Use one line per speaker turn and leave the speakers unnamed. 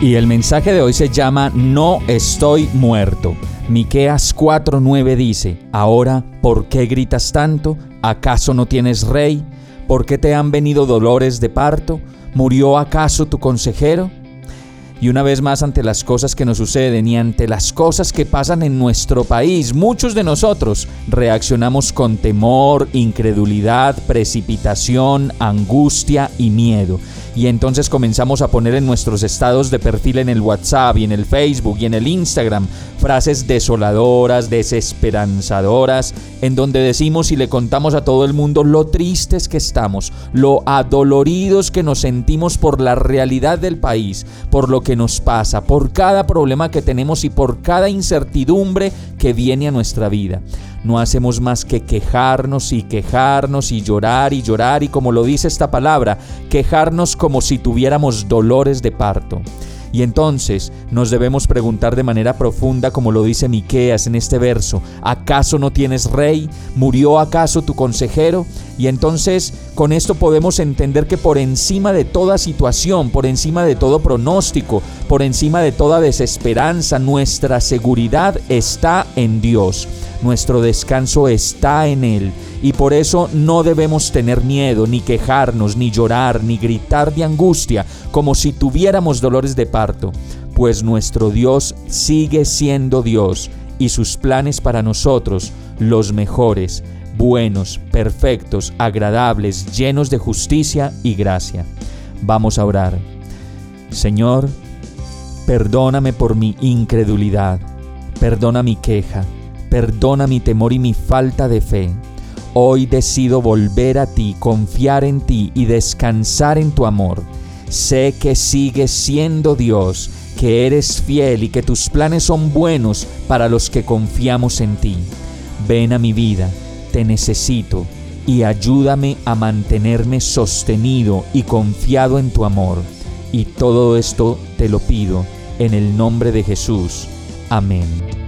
Y el mensaje de hoy se llama No estoy muerto. Miqueas 4:9 dice: Ahora, ¿por qué gritas tanto? ¿Acaso no tienes rey? ¿Por qué te han venido dolores de parto? ¿Murió acaso tu consejero? Y una vez más ante las cosas que nos suceden y ante las cosas que pasan en nuestro país, muchos de nosotros reaccionamos con temor, incredulidad, precipitación, angustia y miedo. Y entonces comenzamos a poner en nuestros estados de perfil en el WhatsApp y en el Facebook y en el Instagram frases desoladoras, desesperanzadoras, en donde decimos y le contamos a todo el mundo lo tristes que estamos, lo adoloridos que nos sentimos por la realidad del país, por lo que nos pasa, por cada problema que tenemos y por cada incertidumbre que viene a nuestra vida. No hacemos más que quejarnos y quejarnos y llorar y llorar y como lo dice esta palabra, quejarnos como si tuviéramos dolores de parto. Y entonces nos debemos preguntar de manera profunda, como lo dice Miqueas en este verso, ¿acaso no tienes rey? ¿Murió acaso tu consejero? Y entonces con esto podemos entender que por encima de toda situación, por encima de todo pronóstico, por encima de toda desesperanza, nuestra seguridad está en Dios. Nuestro descanso está en Él y por eso no debemos tener miedo, ni quejarnos, ni llorar, ni gritar de angustia, como si tuviéramos dolores de pues nuestro Dios sigue siendo Dios y sus planes para nosotros los mejores, buenos, perfectos, agradables, llenos de justicia y gracia. Vamos a orar. Señor, perdóname por mi incredulidad, perdona mi queja, perdona mi temor y mi falta de fe. Hoy decido volver a ti, confiar en ti y descansar en tu amor. Sé que sigues siendo Dios, que eres fiel y que tus planes son buenos para los que confiamos en ti. Ven a mi vida, te necesito y ayúdame a mantenerme sostenido y confiado en tu amor. Y todo esto te lo pido en el nombre de Jesús. Amén.